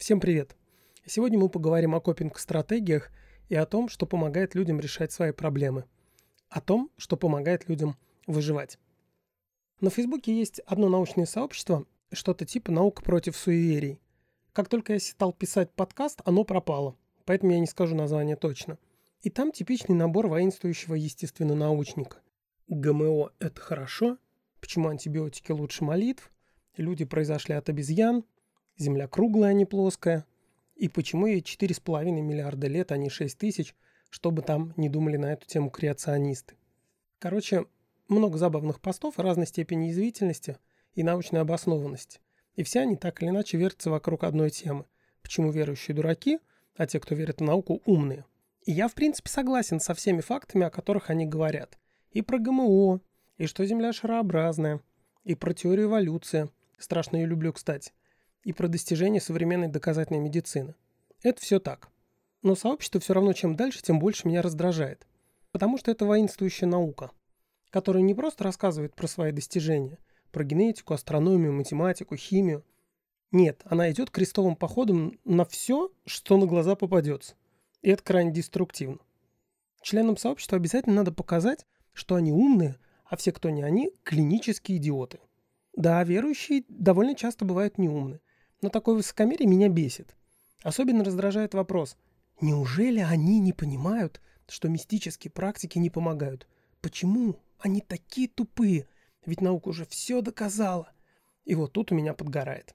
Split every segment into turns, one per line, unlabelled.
Всем привет! Сегодня мы поговорим о копинг-стратегиях и о том, что помогает людям решать свои проблемы. О том, что помогает людям выживать. На Фейсбуке есть одно научное сообщество, что-то типа «Наука против суеверий». Как только я стал писать подкаст, оно пропало, поэтому я не скажу название точно. И там типичный набор воинствующего естественно-научника. ГМО – это хорошо, почему антибиотики лучше молитв, люди произошли от обезьян – Земля круглая, а не плоская. И почему ей 4,5 миллиарда лет, а не 6 тысяч, чтобы там не думали на эту тему креационисты. Короче, много забавных постов разной степени язвительности и научной обоснованности. И все они так или иначе вертятся вокруг одной темы. Почему верующие дураки, а те, кто верит в науку, умные. И я, в принципе, согласен со всеми фактами, о которых они говорят. И про ГМО, и что Земля шарообразная, и про теорию эволюции. Страшно ее люблю, кстати и про достижения современной доказательной медицины. Это все так. Но сообщество все равно чем дальше, тем больше меня раздражает. Потому что это воинствующая наука, которая не просто рассказывает про свои достижения, про генетику, астрономию, математику, химию. Нет, она идет крестовым походом на все, что на глаза попадется. И это крайне деструктивно. Членам сообщества обязательно надо показать, что они умные, а все, кто не они, клинические идиоты. Да, верующие довольно часто бывают неумны, но такое высокомерие меня бесит. Особенно раздражает вопрос, неужели они не понимают, что мистические практики не помогают? Почему они такие тупые? Ведь наука уже все доказала. И вот тут у меня подгорает.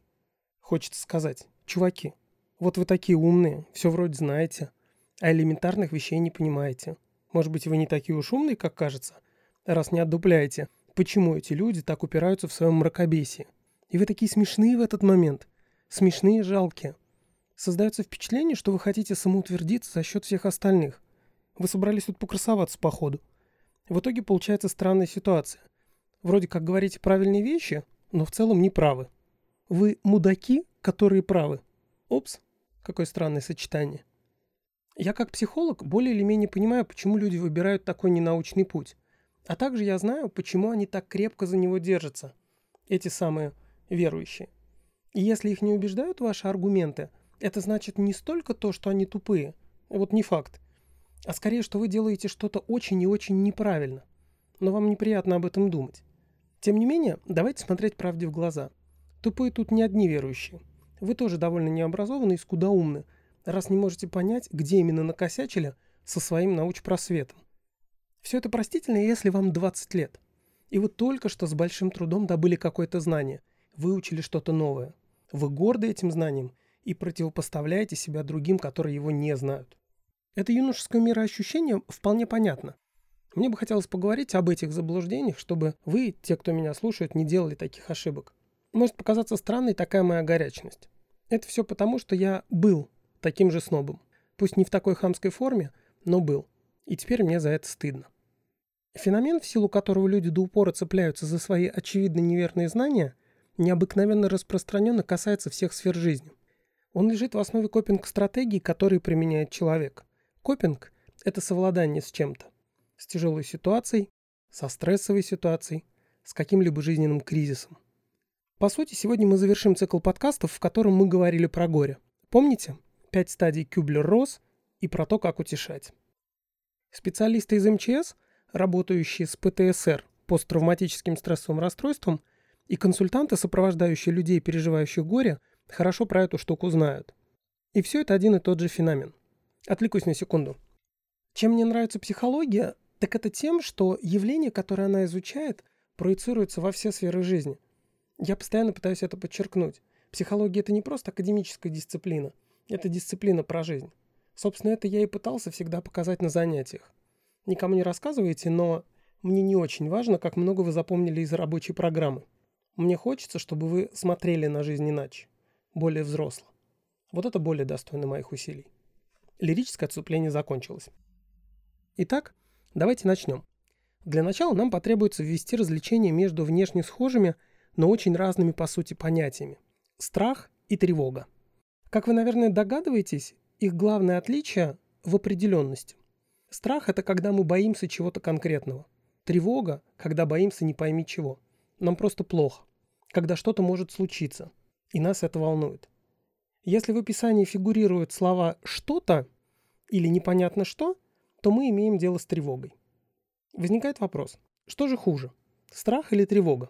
Хочется сказать, чуваки, вот вы такие умные, все вроде знаете, а элементарных вещей не понимаете. Может быть, вы не такие уж умные, как кажется, раз не отдупляете, почему эти люди так упираются в своем мракобесии. И вы такие смешные в этот момент смешные и жалкие. Создается впечатление, что вы хотите самоутвердиться за счет всех остальных. Вы собрались тут покрасоваться по ходу. В итоге получается странная ситуация. Вроде как говорите правильные вещи, но в целом не правы. Вы мудаки, которые правы. Опс, какое странное сочетание. Я как психолог более или менее понимаю, почему люди выбирают такой ненаучный путь. А также я знаю, почему они так крепко за него держатся. Эти самые верующие. И если их не убеждают ваши аргументы, это значит не столько то, что они тупые, вот не факт, а скорее, что вы делаете что-то очень и очень неправильно. Но вам неприятно об этом думать. Тем не менее, давайте смотреть правде в глаза. Тупые тут не одни верующие. Вы тоже довольно необразованы и скудоумны, раз не можете понять, где именно накосячили со своим научпросветом. Все это простительно, если вам 20 лет. И вы только что с большим трудом добыли какое-то знание, выучили что-то новое – вы горды этим знанием и противопоставляете себя другим, которые его не знают. Это юношеское мироощущение вполне понятно. Мне бы хотелось поговорить об этих заблуждениях, чтобы вы, те, кто меня слушает, не делали таких ошибок. Может показаться странной такая моя горячность. Это все потому, что я был таким же снобом. Пусть не в такой хамской форме, но был. И теперь мне за это стыдно. Феномен, в силу которого люди до упора цепляются за свои очевидно неверные знания – необыкновенно распространенно касается всех сфер жизни. Он лежит в основе копинг-стратегий, которые применяет человек. Копинг – это совладание с чем-то. С тяжелой ситуацией, со стрессовой ситуацией, с каким-либо жизненным кризисом. По сути, сегодня мы завершим цикл подкастов, в котором мы говорили про горе. Помните? Пять стадий Кюблер-Росс и про то, как утешать. Специалисты из МЧС, работающие с ПТСР, посттравматическим стрессовым расстройством – и консультанты, сопровождающие людей, переживающих горе, хорошо про эту штуку знают. И все это один и тот же феномен. Отвлекусь на секунду. Чем мне нравится психология, так это тем, что явление, которое она изучает, проецируется во все сферы жизни. Я постоянно пытаюсь это подчеркнуть. Психология – это не просто академическая дисциплина, это дисциплина про жизнь. Собственно, это я и пытался всегда показать на занятиях. Никому не рассказывайте, но мне не очень важно, как много вы запомнили из рабочей программы. Мне хочется, чтобы вы смотрели на жизнь иначе, более взросло. Вот это более достойно моих усилий. Лирическое отступление закончилось. Итак, давайте начнем. Для начала нам потребуется ввести развлечение между внешне схожими, но очень разными по сути понятиями. Страх и тревога. Как вы, наверное, догадываетесь, их главное отличие в определенности. Страх – это когда мы боимся чего-то конкретного. Тревога – когда боимся не пойми чего – нам просто плохо, когда что-то может случиться, и нас это волнует. Если в описании фигурируют слова «что-то» или «непонятно что», то мы имеем дело с тревогой. Возникает вопрос, что же хуже, страх или тревога?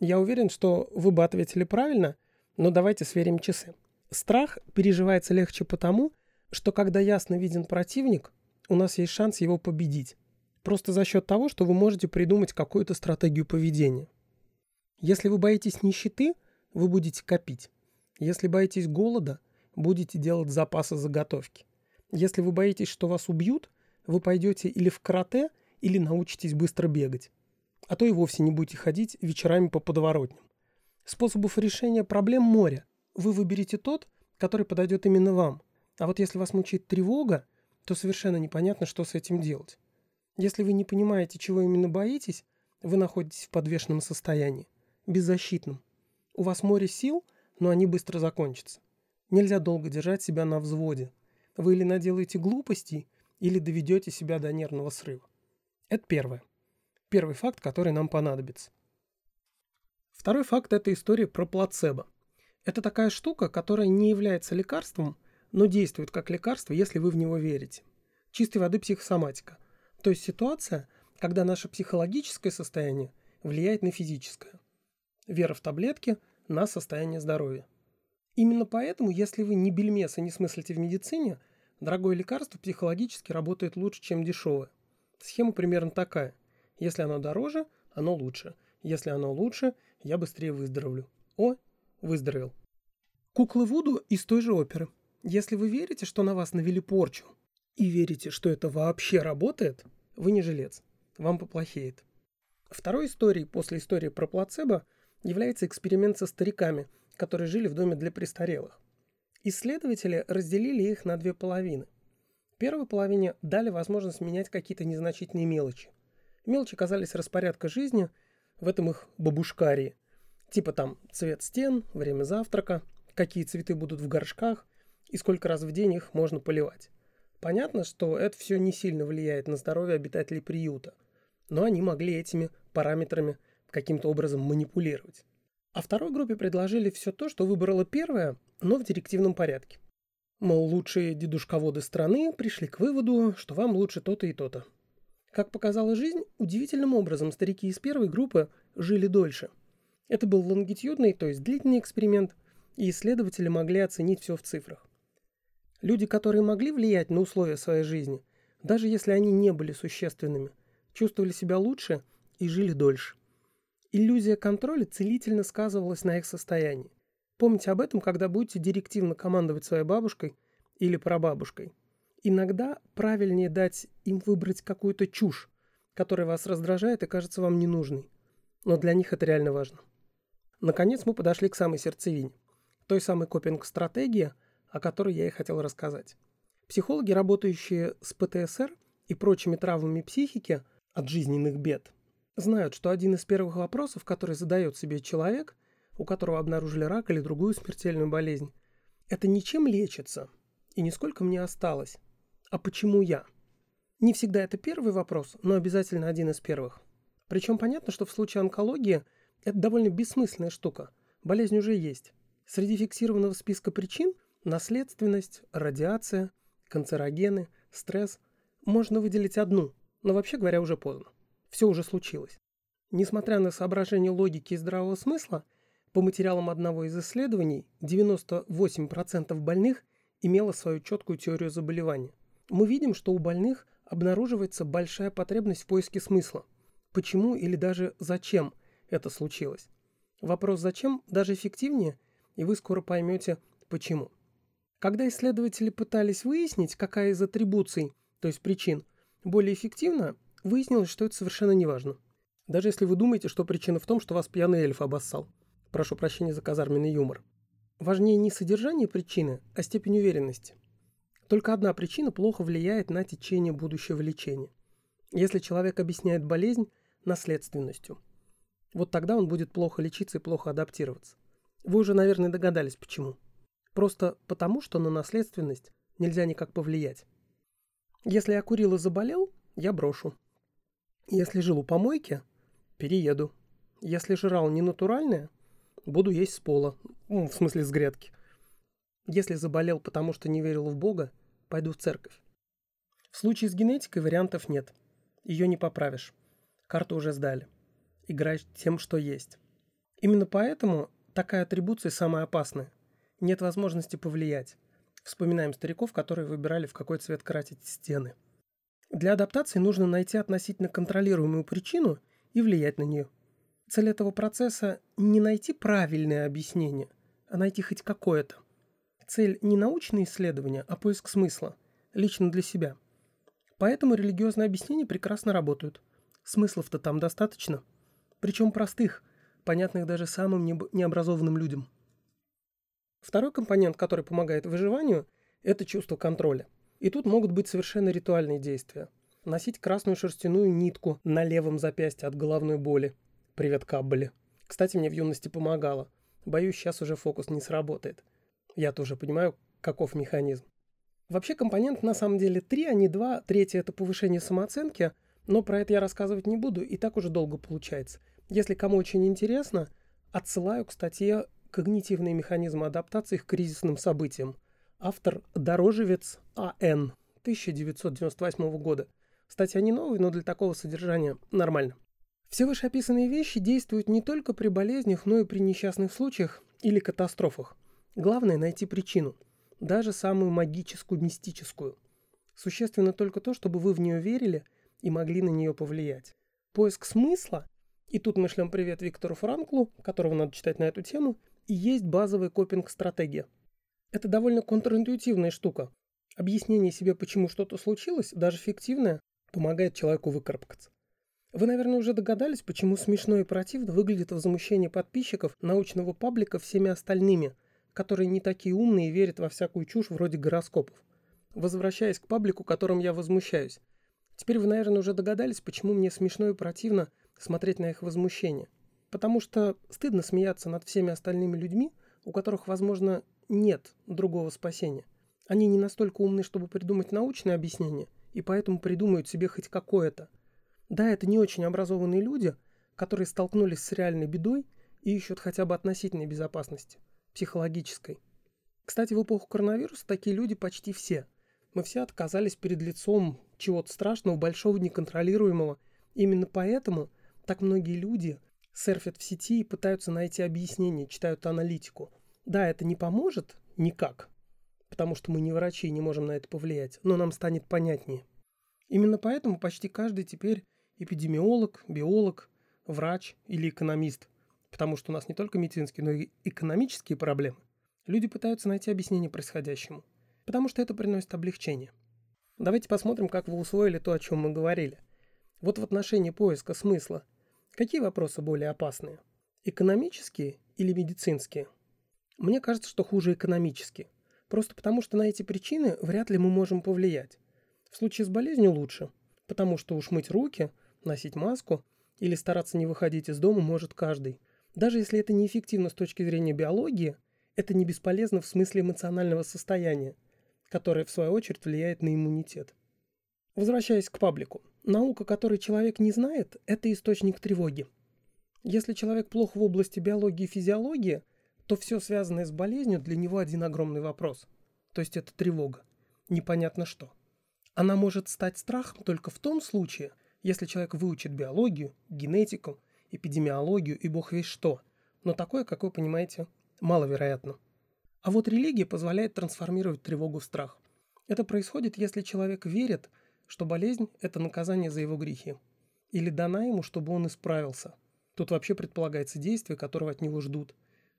Я уверен, что вы бы ответили правильно, но давайте сверим часы. Страх переживается легче потому, что когда ясно виден противник, у нас есть шанс его победить. Просто за счет того, что вы можете придумать какую-то стратегию поведения. Если вы боитесь нищеты, вы будете копить. Если боитесь голода, будете делать запасы заготовки. Если вы боитесь, что вас убьют, вы пойдете или в карате, или научитесь быстро бегать. А то и вовсе не будете ходить вечерами по подворотням. Способов решения проблем море. Вы выберете тот, который подойдет именно вам. А вот если вас мучает тревога, то совершенно непонятно, что с этим делать. Если вы не понимаете, чего именно боитесь, вы находитесь в подвешенном состоянии, беззащитном. У вас море сил, но они быстро закончатся. Нельзя долго держать себя на взводе. Вы или наделаете глупостей, или доведете себя до нервного срыва. Это первое. Первый факт, который нам понадобится. Второй факт – это история про плацебо. Это такая штука, которая не является лекарством, но действует как лекарство, если вы в него верите. Чистой воды психосоматика. То есть ситуация, когда наше психологическое состояние влияет на физическое. Вера в таблетки на состояние здоровья. Именно поэтому, если вы ни бельмеса не смыслите в медицине, дорогое лекарство психологически работает лучше, чем дешевое. Схема примерно такая. Если оно дороже, оно лучше. Если оно лучше, я быстрее выздоровлю. О, выздоровел. Куклы Вуду из той же оперы. Если вы верите, что на вас навели порчу, и верите, что это вообще работает, вы не жилец. Вам поплохеет. Второй историей после истории про плацебо является эксперимент со стариками, которые жили в доме для престарелых. Исследователи разделили их на две половины – Первой половине дали возможность менять какие-то незначительные мелочи. Мелочи казались распорядка жизни в этом их бабушкарии. Типа там цвет стен, время завтрака, какие цветы будут в горшках и сколько раз в день их можно поливать. Понятно, что это все не сильно влияет на здоровье обитателей приюта, но они могли этими параметрами каким-то образом манипулировать. А второй группе предложили все то, что выбрала первая, но в директивном порядке. Мол, лучшие дедушководы страны пришли к выводу, что вам лучше то-то и то-то. Как показала жизнь, удивительным образом старики из первой группы жили дольше. Это был лонгитюдный, то есть длительный эксперимент, и исследователи могли оценить все в цифрах. Люди, которые могли влиять на условия своей жизни, даже если они не были существенными, чувствовали себя лучше и жили дольше. Иллюзия контроля целительно сказывалась на их состоянии. Помните об этом, когда будете директивно командовать своей бабушкой или прабабушкой. Иногда правильнее дать им выбрать какую-то чушь, которая вас раздражает и кажется вам ненужной. Но для них это реально важно. Наконец мы подошли к самой сердцевине. Той самой копинг-стратегии, о которой я и хотел рассказать. Психологи, работающие с ПТСР и прочими травмами психики от жизненных бед, знают, что один из первых вопросов, который задает себе человек – у которого обнаружили рак или другую смертельную болезнь. Это ничем лечится, и нисколько мне осталось. А почему я? Не всегда это первый вопрос, но обязательно один из первых. Причем понятно, что в случае онкологии это довольно бессмысленная штука. Болезнь уже есть. Среди фиксированного списка причин – наследственность, радиация, канцерогены, стресс – можно выделить одну, но вообще говоря уже поздно. Все уже случилось. Несмотря на соображения логики и здравого смысла – по материалам одного из исследований, 98% больных имело свою четкую теорию заболевания. Мы видим, что у больных обнаруживается большая потребность в поиске смысла. Почему или даже зачем это случилось? Вопрос «зачем» даже эффективнее, и вы скоро поймете, почему. Когда исследователи пытались выяснить, какая из атрибуций, то есть причин, более эффективна, выяснилось, что это совершенно неважно. Даже если вы думаете, что причина в том, что вас пьяный эльф обоссал. Прошу прощения за казарменный юмор. Важнее не содержание причины, а степень уверенности. Только одна причина плохо влияет на течение будущего лечения. Если человек объясняет болезнь наследственностью, вот тогда он будет плохо лечиться и плохо адаптироваться. Вы уже, наверное, догадались, почему. Просто потому, что на наследственность нельзя никак повлиять. Если я курил и заболел, я брошу. Если жил у помойки, перееду. Если жрал не натуральное, Буду есть с пола. Ну, в смысле, с грядки. Если заболел, потому что не верил в Бога, пойду в церковь. В случае с генетикой вариантов нет. Ее не поправишь. Карту уже сдали. Играй тем, что есть. Именно поэтому такая атрибуция самая опасная. Нет возможности повлиять. Вспоминаем стариков, которые выбирали, в какой цвет красить стены. Для адаптации нужно найти относительно контролируемую причину и влиять на нее. Цель этого процесса – не найти правильное объяснение, а найти хоть какое-то. Цель не научное исследование, а поиск смысла, лично для себя. Поэтому религиозные объяснения прекрасно работают. Смыслов-то там достаточно. Причем простых, понятных даже самым необразованным людям. Второй компонент, который помогает выживанию, это чувство контроля. И тут могут быть совершенно ритуальные действия. Носить красную шерстяную нитку на левом запястье от головной боли. Привет, Каббали. Кстати, мне в юности помогало. Боюсь, сейчас уже фокус не сработает. Я тоже понимаю, каков механизм. Вообще компонент на самом деле три, а не два. Третье – это повышение самооценки, но про это я рассказывать не буду, и так уже долго получается. Если кому очень интересно, отсылаю к статье «Когнитивные механизмы адаптации к кризисным событиям». Автор Дорожевец А.Н. 1998 года. Статья не новая, но для такого содержания нормально. Все вышеописанные вещи действуют не только при болезнях, но и при несчастных случаях или катастрофах. Главное – найти причину, даже самую магическую, мистическую. Существенно только то, чтобы вы в нее верили и могли на нее повлиять. Поиск смысла и тут мы шлем привет Виктору Франклу, которого надо читать на эту тему, и есть базовая копинг-стратегия. Это довольно контринтуитивная штука. Объяснение себе, почему что-то случилось, даже фиктивное, помогает человеку выкарабкаться. Вы, наверное, уже догадались, почему смешно и противно выглядит возмущение подписчиков научного паблика всеми остальными, которые не такие умные и верят во всякую чушь вроде гороскопов. Возвращаясь к паблику, которым я возмущаюсь. Теперь вы, наверное, уже догадались, почему мне смешно и противно смотреть на их возмущение. Потому что стыдно смеяться над всеми остальными людьми, у которых, возможно, нет другого спасения. Они не настолько умны, чтобы придумать научное объяснение, и поэтому придумают себе хоть какое-то. Да, это не очень образованные люди, которые столкнулись с реальной бедой и ищут хотя бы относительной безопасности, психологической. Кстати, в эпоху коронавируса такие люди почти все. Мы все отказались перед лицом чего-то страшного, большого, неконтролируемого. Именно поэтому так многие люди серфят в сети и пытаются найти объяснение, читают аналитику. Да, это не поможет никак, потому что мы не врачи и не можем на это повлиять, но нам станет понятнее. Именно поэтому почти каждый теперь эпидемиолог, биолог, врач или экономист, потому что у нас не только медицинские, но и экономические проблемы. Люди пытаются найти объяснение происходящему, потому что это приносит облегчение. Давайте посмотрим, как вы усвоили то, о чем мы говорили. Вот в отношении поиска смысла – Какие вопросы более опасные? Экономические или медицинские? Мне кажется, что хуже экономические. Просто потому, что на эти причины вряд ли мы можем повлиять. В случае с болезнью лучше, потому что уж мыть руки, носить маску или стараться не выходить из дома может каждый. Даже если это неэффективно с точки зрения биологии, это не бесполезно в смысле эмоционального состояния, которое в свою очередь влияет на иммунитет. Возвращаясь к паблику. Наука, которой человек не знает, это источник тревоги. Если человек плох в области биологии и физиологии, то все связанное с болезнью для него один огромный вопрос. То есть это тревога. Непонятно что. Она может стать страхом только в том случае, если человек выучит биологию, генетику, эпидемиологию и бог весь что. Но такое, как вы понимаете, маловероятно. А вот религия позволяет трансформировать тревогу в страх. Это происходит, если человек верит, что болезнь – это наказание за его грехи. Или дана ему, чтобы он исправился. Тут вообще предполагается действие, которого от него ждут.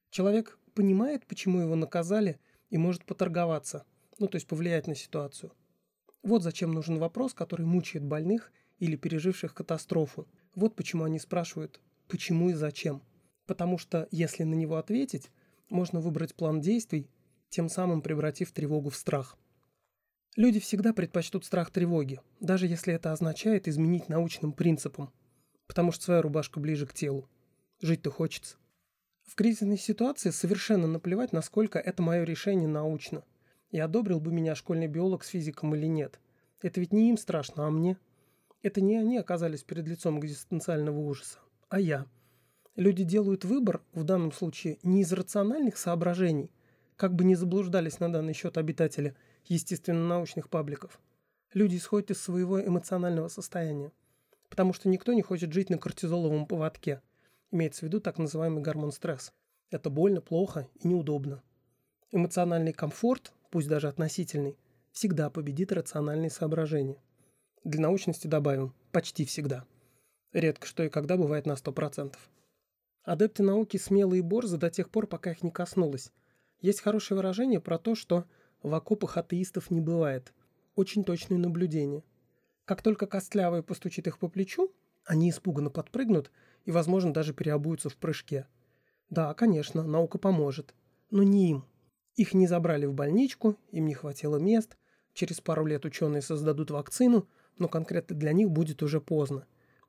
Человек понимает, почему его наказали, и может поторговаться, ну то есть повлиять на ситуацию. Вот зачем нужен вопрос, который мучает больных или переживших катастрофу. Вот почему они спрашивают, почему и зачем. Потому что, если на него ответить, можно выбрать план действий, тем самым превратив тревогу в страх. Люди всегда предпочтут страх тревоги, даже если это означает изменить научным принципам, потому что своя рубашка ближе к телу. Жить-то хочется. В кризисной ситуации совершенно наплевать, насколько это мое решение научно. И одобрил бы меня школьный биолог с физиком или нет. Это ведь не им страшно, а мне. Это не они оказались перед лицом экзистенциального ужаса, а я. Люди делают выбор, в данном случае, не из рациональных соображений, Как бы ни заблуждались на данный счет обитатели естественно-научных пабликов, люди исходят из своего эмоционального состояния, потому что никто не хочет жить на кортизоловом поводке. Имеется в виду так называемый гормон стресс. Это больно, плохо и неудобно. Эмоциональный комфорт, пусть даже относительный, всегда победит рациональные соображения. Для научности добавим «почти всегда». Редко что и когда бывает на 100%. Адепты науки смелые и борзы до тех пор, пока их не коснулось. Есть хорошее выражение про то, что в окопах атеистов не бывает. Очень точное наблюдение. Как только костлявый постучит их по плечу, они испуганно подпрыгнут и, возможно, даже переобуются в прыжке. Да, конечно, наука поможет. Но не им. Их не забрали в больничку, им не хватило мест. Через пару лет ученые создадут вакцину, но конкретно для них будет уже поздно.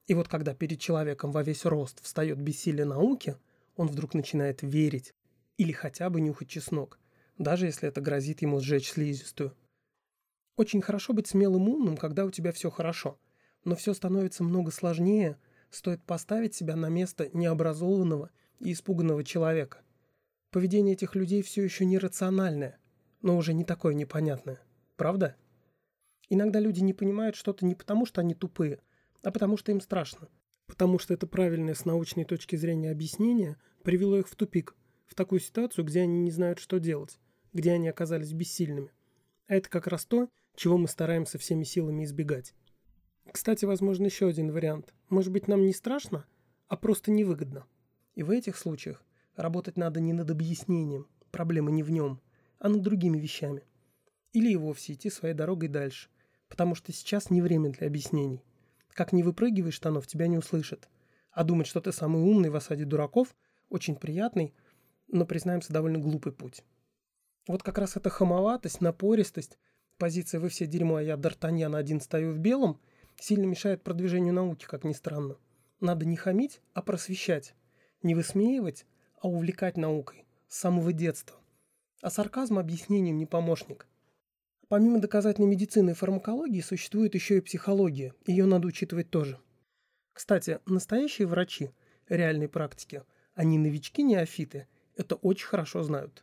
И вот когда перед человеком во весь рост встает бессилие науки, он вдруг начинает верить, или хотя бы нюхать чеснок, даже если это грозит ему сжечь слизистую. Очень хорошо быть смелым умным, когда у тебя все хорошо, но все становится много сложнее, стоит поставить себя на место необразованного и испуганного человека. Поведение этих людей все еще нерациональное, но уже не такое непонятное. Правда? Иногда люди не понимают что-то не потому, что они тупые, а потому что им страшно. Потому что это правильное с научной точки зрения объяснение привело их в тупик, в такую ситуацию, где они не знают, что делать, где они оказались бессильными. А это как раз то, чего мы стараемся всеми силами избегать. Кстати, возможно, еще один вариант. Может быть, нам не страшно, а просто невыгодно. И в этих случаях работать надо не над объяснением, проблема не в нем, а над другими вещами. Или и вовсе идти своей дорогой дальше, потому что сейчас не время для объяснений. Как не выпрыгиваешь штанов, тебя не услышат. А думать, что ты самый умный в осаде дураков, очень приятный, но, признаемся, довольно глупый путь. Вот как раз эта хамоватость, напористость, позиция «вы все дерьмо, а я Д'Артаньян один стою в белом» сильно мешает продвижению науки, как ни странно. Надо не хамить, а просвещать. Не высмеивать, а увлекать наукой. С самого детства. А сарказм объяснением не помощник. Помимо доказательной медицины и фармакологии существует еще и психология. Ее надо учитывать тоже. Кстати, настоящие врачи реальной практики, они новички-неофиты – это очень хорошо знают.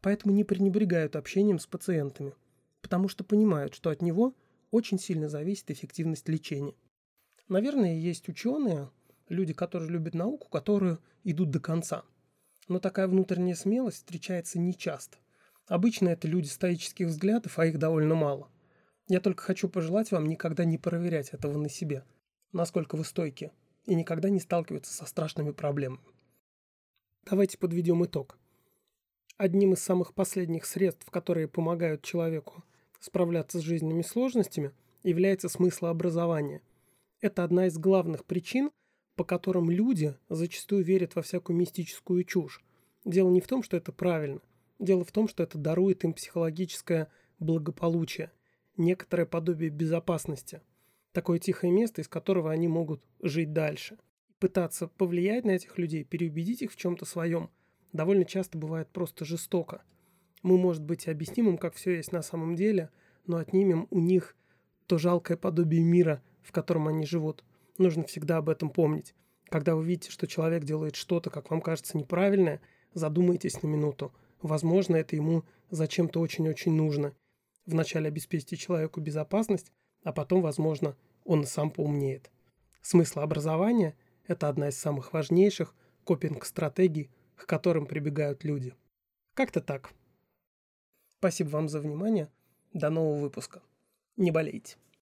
Поэтому не пренебрегают общением с пациентами, потому что понимают, что от него очень сильно зависит эффективность лечения. Наверное, есть ученые, люди, которые любят науку, которые идут до конца. Но такая внутренняя смелость встречается нечасто. Обычно это люди стоических взглядов, а их довольно мало. Я только хочу пожелать вам никогда не проверять этого на себе, насколько вы стойки, и никогда не сталкиваться со страшными проблемами. Давайте подведем итог. Одним из самых последних средств, которые помогают человеку справляться с жизненными сложностями, является смыслообразование. Это одна из главных причин, по которым люди зачастую верят во всякую мистическую чушь. Дело не в том, что это правильно. Дело в том, что это дарует им психологическое благополучие, некоторое подобие безопасности. Такое тихое место, из которого они могут жить дальше – пытаться повлиять на этих людей, переубедить их в чем-то своем, довольно часто бывает просто жестоко. Мы, может быть, объясним им, как все есть на самом деле, но отнимем у них то жалкое подобие мира, в котором они живут. Нужно всегда об этом помнить. Когда вы видите, что человек делает что-то, как вам кажется, неправильное, задумайтесь на минуту. Возможно, это ему зачем-то очень-очень нужно. Вначале обеспечьте человеку безопасность, а потом, возможно, он сам поумнеет. Смысл образования – это одна из самых важнейших копинг-стратегий, к которым прибегают люди. Как-то так. Спасибо вам за внимание. До нового выпуска. Не болейте.